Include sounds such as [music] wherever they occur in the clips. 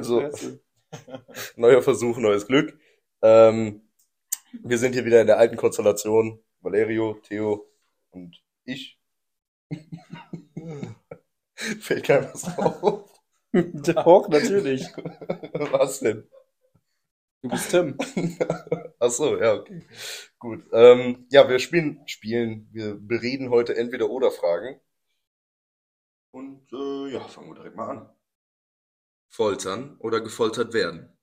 So. [laughs] Neuer Versuch, neues Glück. Ähm, wir sind hier wieder in der alten Konstellation. Valerio, Theo und ich. [laughs] Fällt keinem was auf. [laughs] Doch, natürlich. Was denn? Du bist Tim. Ach so, ja, okay. Gut. Ähm, ja, wir spielen, spielen, wir bereden heute entweder oder Fragen. Und äh, ja, fangen wir direkt mal an. Foltern oder gefoltert werden?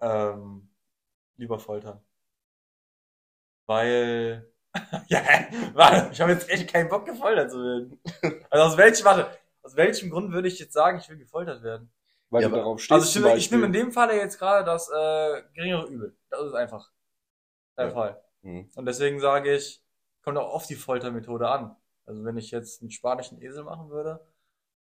Ähm, lieber foltern. Weil. [laughs] ja, warte, ich habe jetzt echt keinen Bock, gefoltert zu werden. [laughs] Also aus welchem, warte, aus welchem Grund würde ich jetzt sagen, ich will gefoltert werden? Weil Ja, du aber- darauf stehst. Also ich zum nehme, ich nehme in dem Falle jetzt gerade das äh, geringere Übel. Das ist einfach der Ja. Fall. Hm. Und deswegen sage ich, kommt auch auf die Foltermethode an. Also wenn ich jetzt einen spanischen Esel machen würde,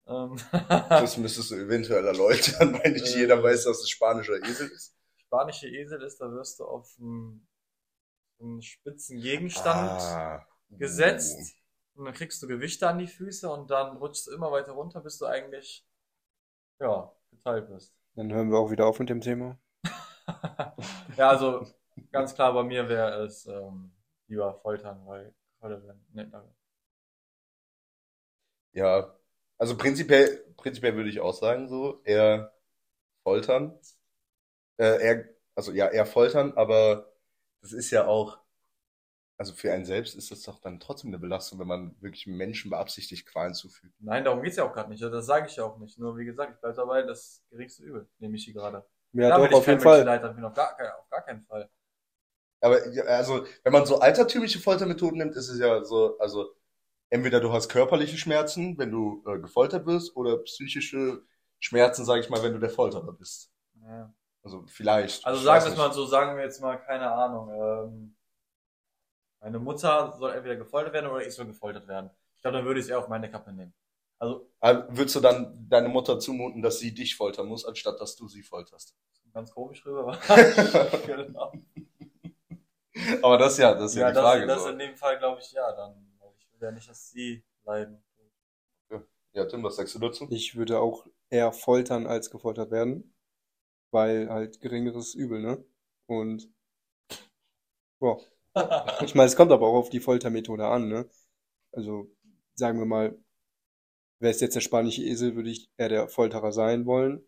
Das müsstest du eventuell erläutern, [laughs] weil nicht Äh. jeder weiß, dass es spanischer Esel ist. spanische Esel ist, da wirst du auf einen, einen spitzen Gegenstand Ah. gesetzt und dann kriegst du Gewichte an die Füße und dann rutschst du immer weiter runter, bis du eigentlich ja geteilt bist. Dann hören wir auch wieder auf mit dem Thema. [laughs] ja, also ganz klar bei mir wäre es ähm, lieber foltern, weil gefoltert werden netter. Ja, also prinzipiell, prinzipiell würde ich auch sagen, so, eher foltern. Äh, eher, also ja, eher foltern, aber das ist ja auch, also für einen selbst ist das doch dann trotzdem eine Belastung, wenn man wirklich Menschen beabsichtigt Qualen zufügt. Nein, darum geht's ja auch gerade nicht. Das sage ich ja auch nicht. Nur wie gesagt, ich bleibe dabei, das geringste Übel, nehme ich hier gerade. Ja, Da doch, auf jeden Fall. Menschenleiter, bin auf gar, auf gar keinen Fall. Aber ja, also, wenn man so altertümliche Foltermethoden nimmt, ist es ja so, also entweder du hast körperliche Schmerzen, wenn du äh, gefoltert wirst, oder psychische Schmerzen, sage ich mal, wenn du der Folterer bist. Ja. Also vielleicht. Also sagen wir es mal so, sagen wir jetzt mal, keine Ahnung. Ähm, meine Mutter soll entweder gefoltert werden oder ich soll gefoltert werden. Ich glaube, dann würde ich es eher auf meine Kappe nehmen. Also Aber würdest du dann deine Mutter zumuten, dass sie dich foltern muss, anstatt dass du sie folterst? ganz komisch rüber. aber- [laughs] [laughs] genau. Aber das ja, das ist ja, Ja, die das, Frage. das so. in dem Fall glaube ich ja dann. Ja nicht, dass sie leiden. Ja, Tim, was sagst du dazu? Ich würde auch eher foltern als gefoltert werden. Weil halt geringeres Übel, ne? Und, boah. [laughs] Ich meine, es kommt aber auch auf die Foltermethode an, ne? Also, sagen wir mal, wäre es jetzt der spanische Esel, würde ich eher der Folterer sein wollen.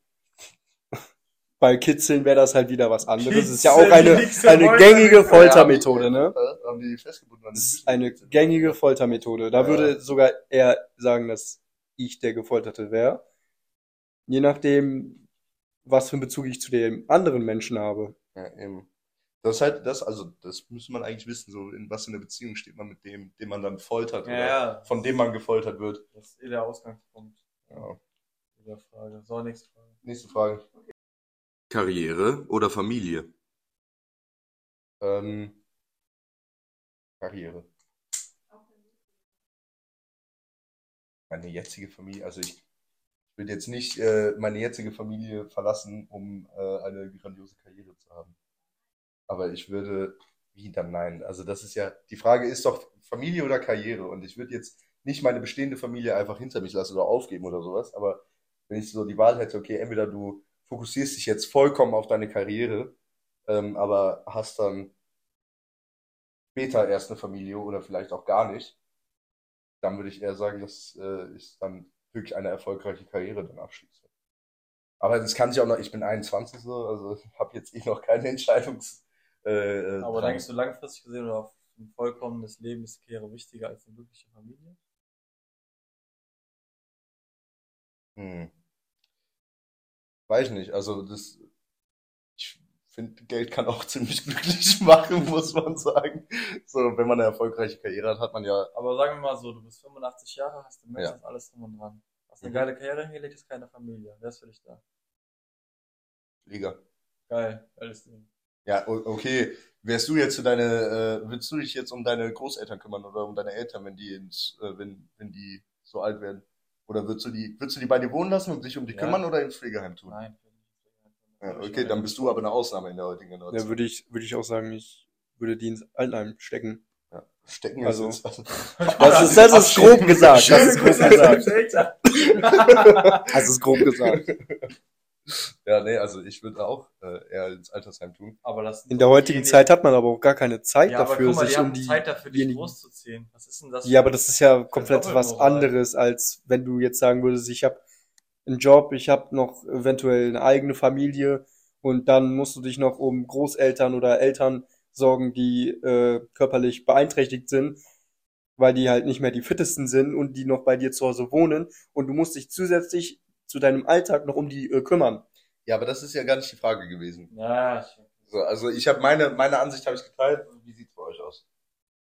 Bei Kitzeln wäre das halt wieder was anderes. Es ist ja auch Kitzeln, eine, eine gängige Foltermethode, ne? Äh, Haben die festgebunden an Das ist eine gängige Foltermethode. Da Ja. würde sogar er sagen, dass ich der Gefolterte wäre. Je nachdem, was für einen Bezug ich zu dem anderen Menschen habe. Ja, eben. Das ist halt das, also das müsste man eigentlich wissen, so in was in der Beziehung steht man mit dem, den man dann foltert Ja, oder ja. von dem man gefoltert wird. Das ist eh der Ausgangspunkt Ja. dieser Frage. So, nächste Frage. Nächste Frage. Karriere oder Familie? Ähm, Karriere. Meine jetzige Familie, also ich würde jetzt nicht äh, meine jetzige Familie verlassen, um äh, eine grandiose Karriere zu haben. Aber ich würde, wie dann nein? Also das ist ja, die Frage ist doch Familie oder Karriere. Und ich würde jetzt nicht meine bestehende Familie einfach hinter mich lassen oder aufgeben oder sowas. Aber wenn ich so die Wahl hätte, okay, entweder du fokussierst dich jetzt vollkommen auf deine Karriere, ähm, aber hast dann später erst eine Familie oder vielleicht auch gar nicht, dann würde ich eher sagen, dass äh, ich dann wirklich eine erfolgreiche Karriere dann abschließe. Aber das kann sich auch noch, ich bin 21 so, also habe jetzt eh noch keine Entscheidungs. Äh, äh, Aber denkst du langfristig gesehen oder auf ein vollkommenes Leben ist Karriere wichtiger als eine glückliche Familie? Hm. Weiß ich nicht, also das, ich finde, Geld kann auch [laughs] ziemlich glücklich machen, muss man sagen. So, wenn man eine erfolgreiche Karriere hat, hat man ja, Aber sagen wir mal so, du bist 85 Jahre, hast du Ja. Alles drum und dran. Hast eine Mhm. geile Karriere hingelegt, ist keine Familie. Wer ist für dich da? Liga. Geil, geiles Ding. Ja, okay. Wärst du jetzt für deine, äh, willst du dich jetzt um deine Großeltern kümmern oder um deine Eltern, wenn die ins, äh, wenn, wenn die so alt werden? Oder würdest du die, würdest du die bei dir wohnen lassen und dich um die Ja. kümmern oder ins Pflegeheim tun? Nein. Ja, okay, dann bist du aber eine Ausnahme in der heutigen Generation. würde ich, würde ich auch sagen, ich würde die ins Altenheim stecken. Ja. Stecken Also- ist also, Das ist, das ist grob gesagt. Das ist grob gesagt. Hast es grob gesagt. Ja, nee, also ich würde auch äh, eher ins Altersheim tun. aber das In der heutigen Zeit hat man aber auch gar keine Zeit ja, aber dafür, guck mal, sich die um haben die. Zeit dafür, dich großzuziehen. Was ist denn das? Ja, aber das ist ja komplett was anderes, als wenn du jetzt sagen würdest, ich habe einen Job, ich habe noch eventuell eine eigene Familie und dann musst du dich noch um Großeltern oder Eltern sorgen, die äh, körperlich beeinträchtigt sind, weil die halt nicht mehr die fittesten sind und die noch bei dir zu Hause wohnen und du musst dich zusätzlich zu deinem Alltag noch um die äh, kümmern. Ja, aber das ist ja gar nicht die Frage gewesen. Ja, So, also ich habe meine, meine Ansicht habe ich geteilt. Wie sieht's bei euch aus?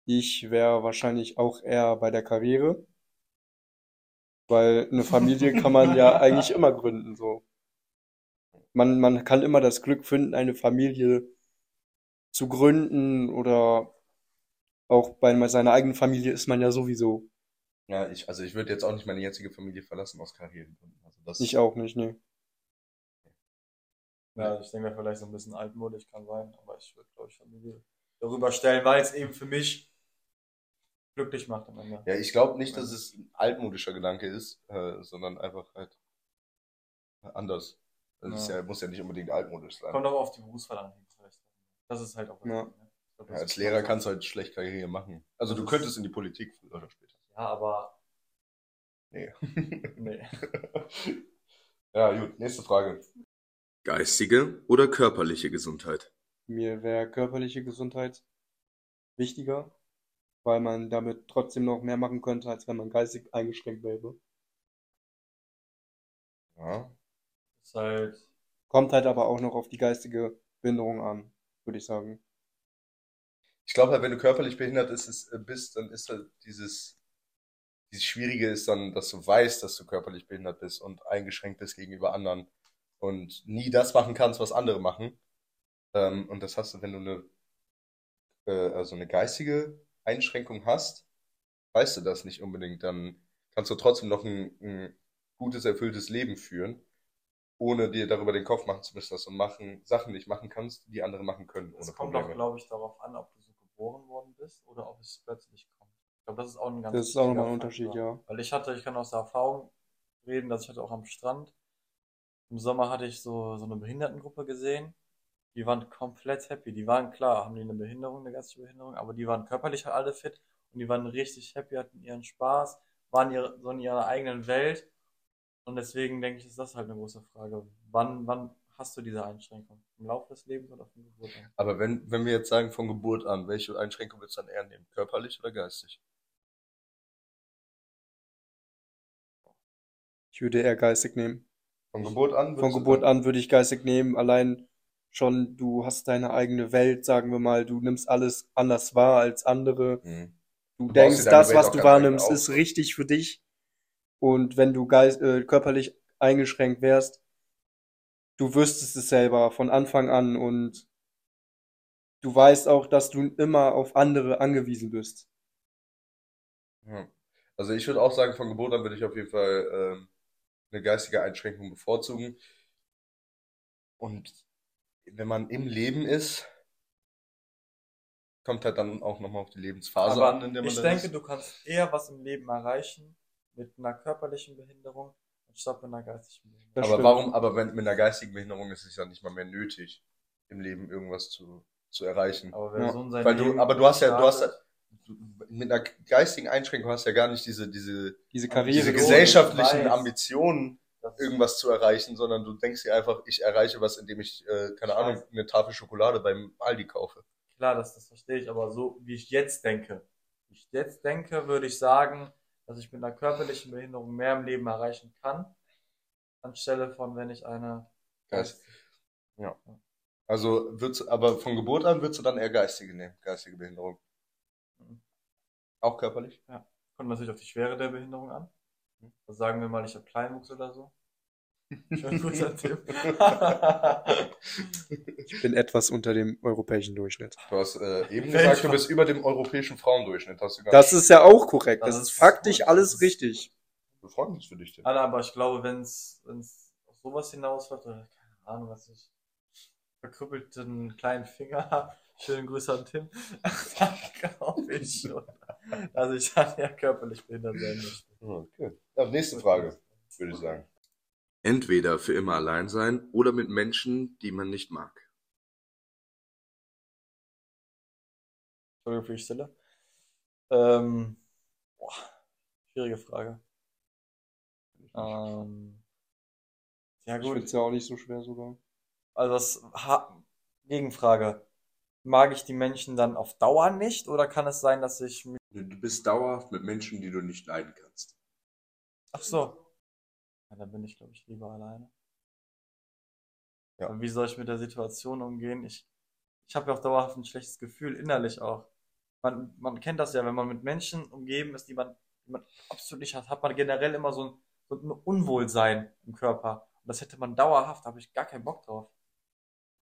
Ich wäre wahrscheinlich auch eher bei der Karriere, weil eine Familie [laughs] kann man ja eigentlich immer gründen, so. Man, man kann immer das Glück finden, eine Familie zu gründen oder auch bei seiner eigenen Familie ist man ja sowieso. Ja, ich, also ich würde jetzt auch nicht meine jetzige Familie verlassen aus Karrieregründen. Das Ich auch nicht, ne. ja, ich denke vielleicht so ein bisschen altmodisch kann sein, aber ich würde, glaube ich, Familie darüber stellen, weil es eben für mich glücklich macht am Ende. Ja, ich glaube nicht, dass es ein altmodischer Gedanke ist, äh, sondern einfach halt anders. Das ist Ja. ja, muss ja nicht unbedingt altmodisch sein. Kommt auch auf die Berufswahl an. vielleicht. Das ist halt auch. Ja. ne? Glaub, als Lehrer kannst du halt schlecht Karriere machen. Also du Das könntest ist- in die Politik früher oder später. Ja, aber [laughs] Nee. nee. [laughs] ja, gut, nächste Frage. Geistige oder körperliche Gesundheit? Mir wäre körperliche Gesundheit wichtiger, weil man damit trotzdem noch mehr machen könnte, als wenn man geistig eingeschränkt wäre. Ja. Ist halt. Kommt halt aber auch noch auf die geistige Behinderung an, würde ich sagen. Ich glaube halt, wenn du körperlich behindert äh, bist, dann ist halt dieses, dieses Schwierige ist dann, dass du weißt, dass du körperlich behindert bist und eingeschränkt bist gegenüber anderen und nie das machen kannst, was andere machen. Ähm, und das hast du, wenn du eine, äh, also eine geistige Einschränkung hast, weißt du das nicht unbedingt. Dann kannst du trotzdem noch ein, ein gutes, erfülltes Leben führen, ohne dir darüber den Kopf machen zu müssen, dass du machen, Sachen nicht machen kannst, die andere machen können, Es kommt auch, Probleme. glaube ich, darauf an, ob du so geboren worden bist oder ob es plötzlich kommt. Ich glaube, das ist auch ein ganz Das ist auch nochmal ein Unterschied, Faktor. ja. Weil ich hatte, ich kann aus der Erfahrung reden, dass ich hatte auch am Strand. Im Sommer hatte ich so, so eine Behindertengruppe gesehen. Die waren komplett happy. Die waren klar, haben die eine Behinderung, eine geistige Behinderung, aber die waren körperlich halt alle fit und die waren richtig happy, hatten ihren Spaß, waren ihre, so in ihrer eigenen Welt. Und deswegen denke ich, ist das halt eine große Frage. Wann, wann hast du diese Einschränkung? Im Laufe des Lebens oder von Geburt an? Aber wenn, wenn wir jetzt sagen, von Geburt an, welche Einschränkung willst du dann eher nehmen? Körperlich oder geistig? Würde eher geistig nehmen. Von Geburt an? Von Geburt an würde ich geistig nehmen. Allein schon, du hast deine eigene Welt, sagen wir mal. Du nimmst alles anders wahr als andere. Mhm. Du Du denkst, das, Welt was du wahrnimmst, ist richtig für dich. Und wenn du geist, äh, körperlich eingeschränkt wärst, du wüsstest es selber von Anfang an und du weißt auch, dass du immer auf andere angewiesen bist. Also ich würde auch sagen, von Geburt an würde ich auf jeden Fall ähm, eine geistige Einschränkung bevorzugen. Und wenn man im Leben ist, kommt halt dann auch nochmal auf die Lebensphase Aber an, in der man ich denke, ist. du kannst eher was im Leben erreichen mit einer körperlichen Behinderung anstatt mit einer geistigen Behinderung. Das aber stimmt. warum, aber wenn, mit einer geistigen Behinderung ist es ja nicht mal mehr nötig, im Leben irgendwas zu, zu erreichen. Aber Ja. so Weil du, aber du hast ja, du hast ja, mit einer geistigen Einschränkung hast du ja gar nicht diese, diese, Diese Karriere, diese gesellschaftlichen. Ambitionen, irgendwas zu erreichen, sondern du denkst dir einfach, ich erreiche was, indem ich, äh, keine Ahnung, eine Tafel Schokolade beim Aldi kaufe. Klar, das, das verstehe ich, aber so wie ich jetzt denke, wie ich jetzt denke, würde ich sagen, dass ich mit einer körperlichen Behinderung mehr im Leben erreichen kann, anstelle von wenn ich eine Geist. Also würdest, aber von Geburt an würdest du dann eher geistige nehmen, geistige Behinderung. Auch körperlich? kommt natürlich auf die Schwere der Behinderung an. Also sagen wir mal, ich habe Kleinwuchs oder so. [laughs] Schön guter Tipp. ich bin etwas unter dem europäischen Durchschnitt. Du hast äh, eben Mensch, gesagt, du bist über dem europäischen Frauendurchschnitt. Hast du gar Das nicht- ist ja auch korrekt. Das Das ist ist faktisch gut. alles richtig. Wir freuen uns für dich. Tim. Aber ich glaube, wenn es auf sowas hinausläuft, oder keine Ahnung, was ich verkrüppelten kleinen Finger habe, schönen Grüße an Tim, [laughs] dann glaube ich schon, [laughs] dass ich dann ja körperlich behindert sein möchte. Okay. Ja, nächste Frage. würde ich sagen. Entweder für immer allein sein oder mit Menschen, die man nicht mag. Entschuldigung für die Stille. Ähm, boah, schwierige Frage. Ähm, ja Ich gut, finde es ja auch nicht so schwer sogar. also das ha Gegenfrage. Mag ich die Menschen dann auf Dauer nicht oder kann es sein, dass ich mich... Du bist dauerhaft mit Menschen, die du nicht leiden kannst. Ach so. Ja, dann bin ich, glaube ich, lieber alleine. Ja. Aber wie soll ich mit der Situation umgehen? Ich, ich habe ja auch dauerhaft ein schlechtes Gefühl, innerlich auch. Man, man kennt das ja, wenn man mit Menschen umgeben ist, die man, die man absolut nicht hat, hat man generell immer so ein, so ein Unwohlsein im Körper. Und das hätte man dauerhaft, da habe ich gar keinen Bock drauf.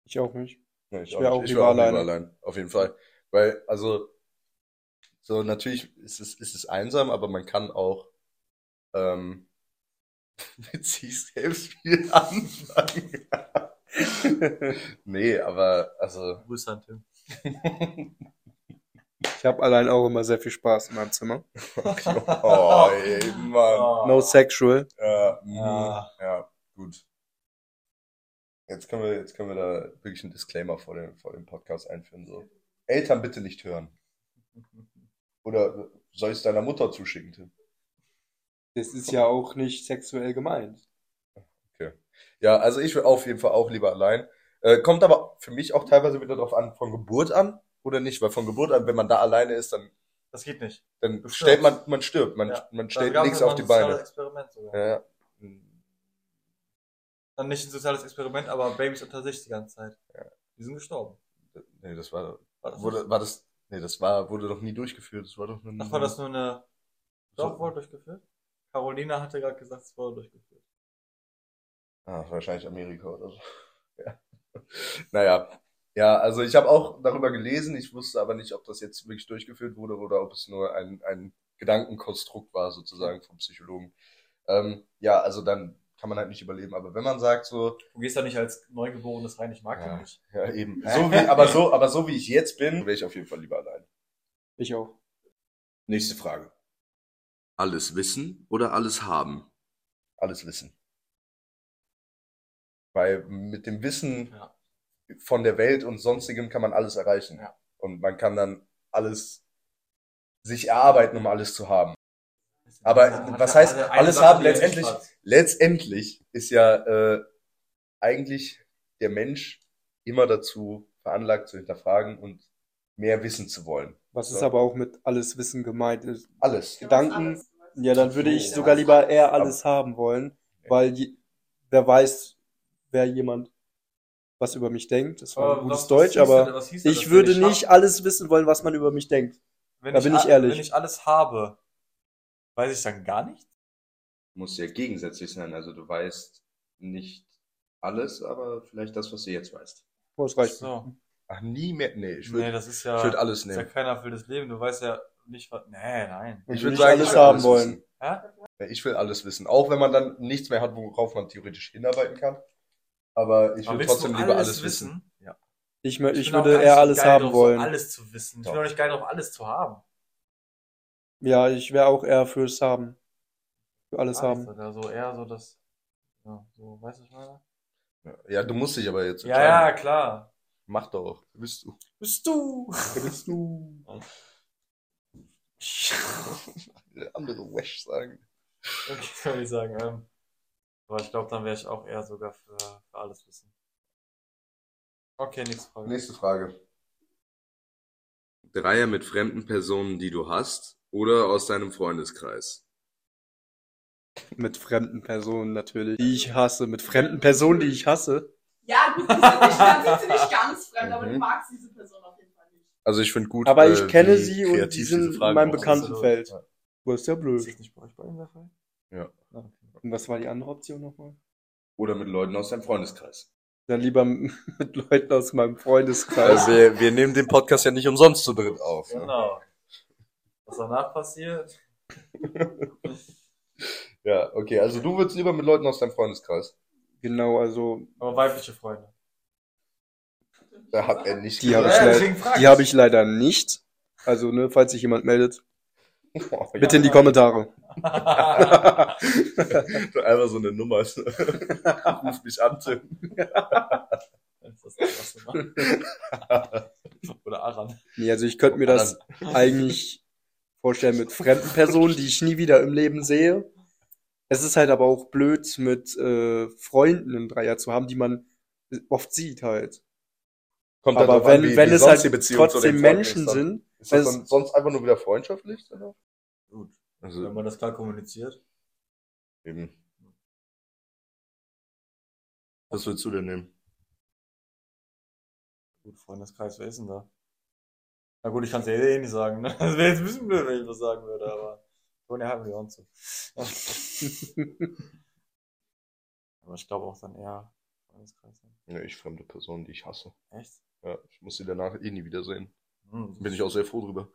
Ich auch nicht. Nee, Ich wär auch nicht. lieber allein. Auf jeden Fall. Weil, also, so natürlich ist es, ist es einsam, aber man kann auch ähm, [laughs] mit sich selbst viel anfangen. [laughs] nee, aber also. Grüße an Tim. Ich habe allein auch immer sehr viel Spaß in meinem Zimmer. [laughs] Oh, ey, Mann. No sexual. Ja, mhm, Ja. ja, gut. Jetzt können wir, jetzt können wir da wirklich einen Disclaimer vor dem, vor dem Podcast einführen. So. Eltern bitte nicht hören. Oder soll ich es deiner Mutter zuschicken, Tim? Das ist ja auch nicht sexuell gemeint. Ja, also ich will auf jeden Fall auch lieber allein. Äh, kommt aber für mich auch teilweise wieder darauf an, von Geburt an oder nicht, weil von Geburt an, wenn man da alleine ist, dann, Das geht nicht. dann stellt man, man stirbt, man, Ja. man stellt nichts ja auf die ein soziales Beine. Experiment sogar. Ja, ja. Dann nicht ein soziales Experiment, aber Babys unter sich die ganze Zeit. Die sind gestorben. Nee, das war, War das, wurde, war das, nee, das war, wurde doch nie durchgeführt, das war doch nur Ach, war das nur eine. Doch, wurde durchgeführt? Carolina hatte gerade gesagt, es wurde durchgeführt. Ah, wahrscheinlich Amerika oder so. [laughs] Ja. Naja. Ja, also ich habe auch darüber gelesen, ich wusste aber nicht, ob das jetzt wirklich durchgeführt wurde oder ob es nur ein, ein Gedankenkonstrukt war, sozusagen vom Psychologen. Ähm, ja, also dann kann man halt nicht überleben. Aber wenn man sagt so, Du gehst da nicht als Neugeborenes rein, ich mag Ja. den nicht. ja eben, so wie, aber so, aber so wie ich jetzt bin, wäre ich auf jeden Fall lieber allein. Ich auch. Nächste Frage. Alles wissen oder alles haben? Alles wissen. Weil mit dem Wissen Ja. von der Welt und sonstigem kann man alles erreichen. Ja. Und man kann dann alles sich erarbeiten, um alles zu haben. Aber Hat was heißt, alles Sache, haben letztendlich, letztendlich ist ja äh, eigentlich der Mensch immer dazu veranlagt zu hinterfragen und mehr wissen zu wollen. Was ist So. aber auch mit alles Wissen gemeint ist. Alles. Gedanken, ja, dann würde ich So. sogar lieber eher alles haben wollen, weil je, wer weiß, wer jemand was über mich denkt. Das war ein Aber gutes Deutsch, aber denn ich würde ich nicht alles wissen wollen, was man über mich denkt. Wenn da bin ich ehrlich. Wenn ich alles habe, weiß ich dann gar nichts? Muss ja gegensätzlich sein. Also du weißt nicht alles, aber vielleicht das, was du jetzt weißt. Oh, das reicht. So. Ach, nie mehr. Nee, ich Nee, würde das ist ja, ich würd alles ist ja nehmen. kein erfülltes Leben. Du weißt ja nicht, was. Nee, nein. Ich ich würde würde sagen, alles ich haben alles wollen. wissen. Ja? Ich will alles wissen. Auch wenn man dann nichts mehr hat, worauf man theoretisch hinarbeiten kann. Aber ich willst trotzdem lieber alles wissen. Ja. Ich, ich bin auch würde eher alles geil haben drauf, wollen. Alles zu wissen. Ich bin auch nicht geil drauf, alles zu haben. Ja, ich wäre auch eher fürs Haben. Für alles Alles, haben. Oder so eher so das. Ja, so, weißt du, was ich meine? Ja, du musst dich aber jetzt Ja, ja, klar. Mach doch. Bist du. Bist du? Bist du? [laughs] Andere Wesh sagen. Okay, [laughs] würde ich sagen. Ähm, aber ich glaube, dann wäre ich auch eher sogar für, für alles wissen. Okay, nächste Frage. Nächste Frage. Dreier mit fremden Personen, die du hast, oder aus deinem Freundeskreis? Mit fremden Personen natürlich, die ich hasse. Mit fremden Personen, die ich hasse. Ja, gut, die sind nicht, dann sind sie nicht ganz fremd, aber Mhm. du magst diese Person auf jeden Fall nicht. Also ich finde gut. Aber ich äh, kenne sie und die sind in meinem. Bekanntenfeld. Ja. Was ist ja Ist blöd. das nicht bei euch beiden der Fall? Ja. Ah, okay. Und was war die andere Option nochmal? Oder mit Leuten aus deinem Freundeskreis? Dann lieber [laughs] mit Leuten aus meinem Freundeskreis. Also wir, wir nehmen den Podcast ja nicht umsonst zu dritt auf. Ne? Was danach passiert? [laughs] Ja, okay. Also du würdest lieber mit Leuten aus deinem Freundeskreis. Genau, also Aber weibliche Freunde. Da hat er nicht die habe ich, Ja, leid- die ich. hab ich leider nicht. Also, ne, falls sich jemand meldet, Oh, [laughs] bitte in die Kommentare. [laughs] Einfach so eine Nummer. Ruf mich an, Tim. Das ist das, was du machst. Oder Aran. Nee, also ich könnte mir das eigentlich vorstellen mit fremden Personen, die ich nie wieder im Leben sehe. Es ist halt aber auch blöd, mit äh, Freunden einen Dreier zu haben, die man oft sieht halt. Kommt Aber darauf an, wenn, wie- wenn wie es halt trotzdem Menschen ist sind, Ist das es- dann sonst einfach nur wieder freundschaftlich? Oder? Gut. Also, Wenn man das klar kommuniziert. eben. Was willst du denn nehmen? Gut, Freundeskreis, wer ist denn da? Na gut, ich kann es ja eh nicht sagen, ne? [laughs] Das wäre jetzt ein bisschen blöd, wenn ich was sagen würde, aber Toni halten wir uns zu. [laughs] aber ich glaube auch dann eher Freundeskreis. Ne? Ja, ich fremde Personen, die ich hasse. Echt? Ja, ich muss sie danach eh nie wiedersehen. Hm, Bin ich auch sehr froh drüber.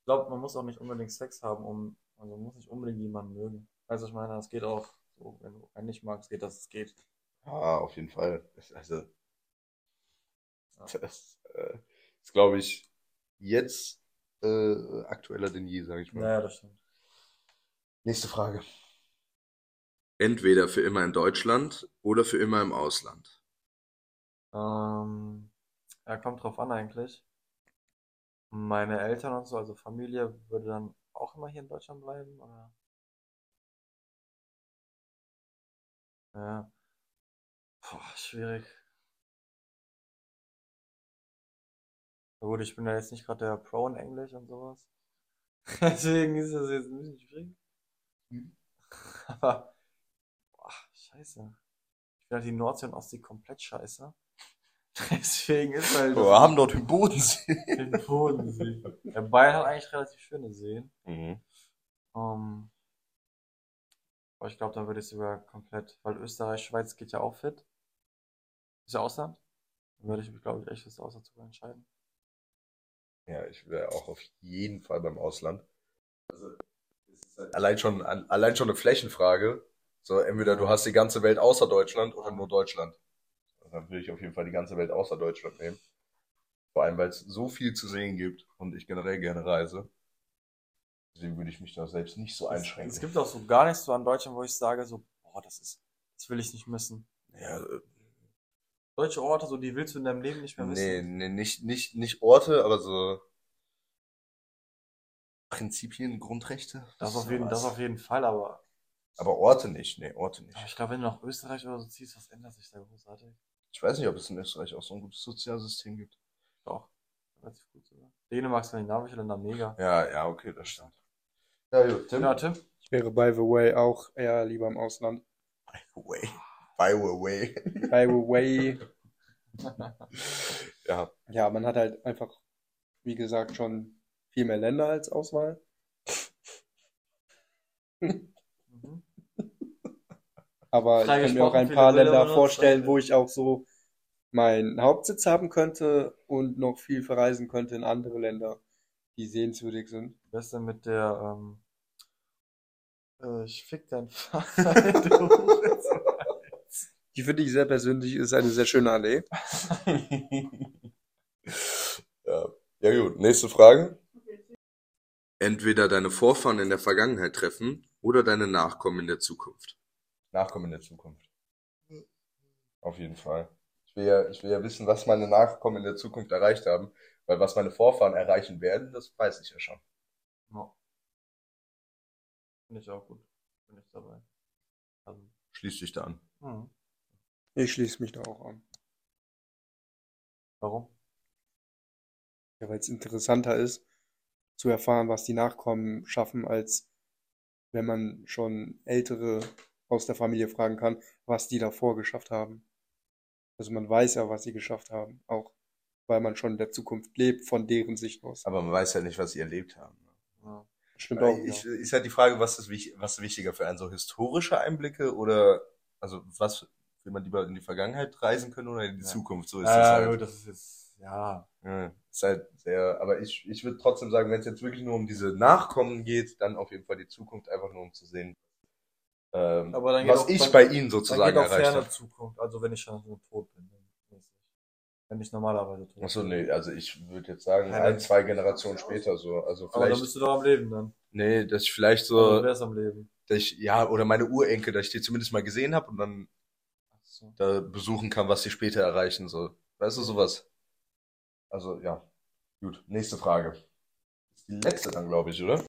Ich glaube, man muss auch nicht unbedingt Sex haben, um, also man muss nicht unbedingt jemanden mögen. Was ich meine? Es geht auch so, wenn du einen nicht magst, geht das, es geht. Ja, auf jeden Fall. Das- Also, Ja. das äh, ist, glaube ich, jetzt äh, aktueller denn je, sage ich mal. Naja, das stimmt. Nächste Frage. Entweder für immer in Deutschland oder für immer im Ausland. Ähm, ja, kommt drauf an eigentlich. Meine Eltern und so, also Familie, würde dann auch immer hier in Deutschland bleiben, oder? Ja. Boah, schwierig. Na gut, ich bin ja jetzt nicht gerade der Pro in Englisch und sowas. [laughs] Deswegen ist das jetzt ein bisschen schwierig. [laughs] Aber, boah, scheiße. Ich finde halt die Nordsee und Ostsee komplett scheiße. [laughs] Deswegen ist halt Wir haben dort den Bodensee. den Bodensee. Ja, Bayern hat eigentlich relativ schöne Seen. Mhm. Ähm, aber ich glaube, da würde ich sogar komplett, weil Österreich, Schweiz geht ja auch fit. Ist ja Ausland. Dann würde ich mich, glaube ich, echt fürs Ausland sogar entscheiden. Ja, ich wäre auch auf jeden Fall beim Ausland. Also, es ist halt allein schon, allein schon eine Flächenfrage. So, entweder du hast die ganze Welt außer Deutschland oder nur Deutschland. Und dann würde ich auf jeden Fall die ganze Welt außer Deutschland nehmen. Vor allem, weil es so viel zu sehen gibt und ich generell gerne reise. Deswegen würde ich mich da selbst nicht so einschränken. Es gibt auch so gar nichts so an Deutschland, wo ich sage, so, boah, das ist, das will ich nicht missen. ja, Deutsche Orte, so, die willst du in deinem Leben nicht mehr nee, missen. nee, nicht, nicht, nicht Orte, aber so Prinzipien, Grundrechte. Das, auf jeden, das auf jeden Fall, aber Aber Orte nicht, nee, Orte nicht. aber ich glaube, wenn du nach Österreich oder so ziehst, was ändert sich da großartig? Ich weiß nicht, ob es in Österreich auch so ein gutes Sozialsystem gibt. Doch, relativ gut sogar. Dänemark, skandinavische Länder, mega. Ja, ja, okay, das stimmt. Ja, gut, Tim. Ja, Tim? Ich wäre by the way auch eher lieber im Ausland. By the way. By the way. By the way, [laughs] ja, ja, man hat halt einfach, wie gesagt, schon viel mehr Länder als Auswahl. Mhm. [laughs] Aber ich Frei kann mir auch ein paar Länder vorstellen, wo ich auch so meinen Hauptsitz haben könnte und noch viel verreisen könnte in andere Länder, die sehenswürdig sind. Was ist denn mit der, ähm, äh, ich fick dein Vater, [laughs] du. Die finde ich sehr persönlich, ist eine sehr schöne Allee. [laughs] ja. ja, gut. Nächste Frage. Entweder deine Vorfahren in der Vergangenheit treffen oder deine Nachkommen in der Zukunft. Nachkommen in der Zukunft. Auf jeden Fall. Ich will ja, ich will ja wissen, was meine Nachkommen in der Zukunft erreicht haben. Weil was meine Vorfahren erreichen werden, das weiß ich ja schon. Ja. Finde ich auch gut. Bin ich dabei. Also, Schließ dich da an. hm. Ich schließe mich da auch an. Warum? Ja, weil es interessanter ist, zu erfahren, was die Nachkommen schaffen, als wenn man schon Ältere aus der Familie fragen kann, was die davor geschafft haben. Also man weiß ja, was sie geschafft haben, auch weil man schon in der Zukunft lebt, von deren Sicht aus. Aber man weiß ja nicht, was sie erlebt haben. Ja. Stimmt auch. Ich, ja. ist halt die Frage, was ist, was ist wichtiger für einen, so historische Einblicke oder, also was, will man lieber in die Vergangenheit reisen können oder in die Ja. Zukunft? So ist Ja, das ja, halt. gut, das ist jetzt, ja. Ja, ist halt sehr, aber ich, ich würde trotzdem sagen, wenn es jetzt wirklich nur um diese Nachkommen geht, dann auf jeden Fall die Zukunft, einfach nur um zu sehen, ähm, dann was auch- ich dann- bei ihnen Dann sozusagen geht auch erreicht ferne habe. Zukunft, also wenn ich schon so tot bin. Dann wenn ich normalerweise tot Achso, bin. nee, also ich würde jetzt sagen, Ja, ein, dann- zwei Generationen später so, also Aber dann vielleicht, bist du doch am Leben dann. Nee, dass ich vielleicht Also, so, wer ist am Leben? dass ich, ja, oder meine Urenkel, dass ich die zumindest mal gesehen habe und dann so. da besuchen kann, was sie später erreichen soll. Weißt du, sowas? Also, ja. Gut, nächste Frage. Ist die letzte dann, glaube ich, oder?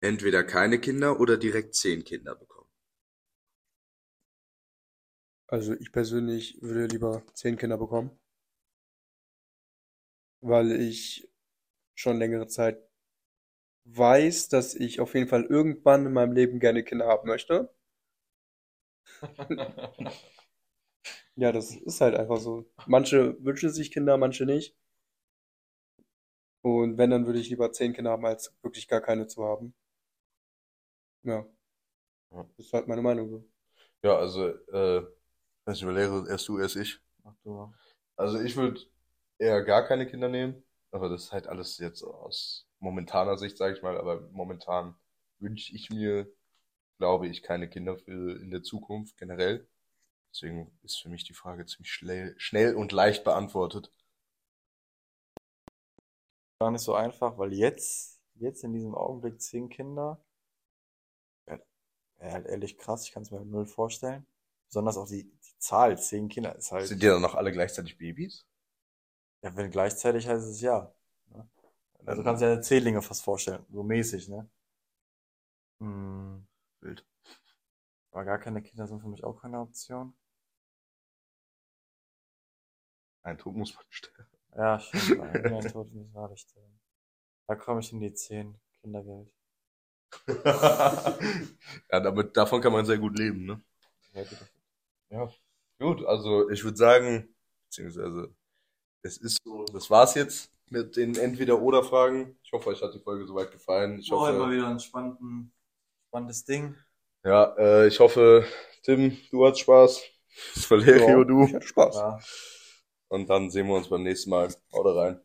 Entweder keine Kinder oder direkt zehn Kinder bekommen. Also ich persönlich würde lieber zehn Kinder bekommen, weil ich schon längere Zeit weiß, dass ich auf jeden Fall irgendwann in meinem Leben gerne Kinder haben möchte. [laughs] Ja, das ist halt einfach so. Manche wünschen sich Kinder, manche nicht. Und wenn, dann würde ich lieber zehn Kinder haben, als wirklich gar keine zu haben. Ja. Ja. Das ist halt meine Meinung so. Ja, also, äh, wenn ich überlege, erst du, erst ich. Ach du. Also ich würde eher gar keine Kinder nehmen, aber das ist halt alles jetzt aus momentaner Sicht, sage ich mal, aber momentan wünsche ich mir, glaube ich, keine Kinder für in der Zukunft generell. Deswegen ist für mich die Frage ziemlich schnell, schnell und leicht beantwortet. Gar nicht so einfach, weil jetzt, jetzt in diesem Augenblick zehn Kinder, wär halt ehrlich krass, ich kann es mir null vorstellen. Besonders auch die, die Zahl, zehn Kinder, ist halt, Sind die dann noch alle gleichzeitig Babys? ja, wenn gleichzeitig heißt es ja. Ne? Also kannst du dir ja Zehlinge fast vorstellen, so mäßig, ne? Hm, Wild. Aber gar keine Kinder sind für mich auch keine Option. Ein Tod muss man sterben. Ja, stimmt, ein [laughs] ein Tod muss gerade sterben. Da komme ich in die zehn Kindergeld. [laughs] ja, damit, davon kann man sehr gut leben, ne? Ja, gut. Ja, gut, also ich würde sagen, beziehungsweise es ist so, das war's jetzt mit den Entweder-Oder-Fragen. Ich hoffe, euch hat die Folge soweit gefallen. Ich immer hoffe, wieder ein spannendes Ding. Ja, äh, ich hoffe, Tim, du hattest Spaß. Valerio, Ja, du. Ich hatte Spaß. Ja. Und dann sehen wir uns beim nächsten Mal. Haut rein.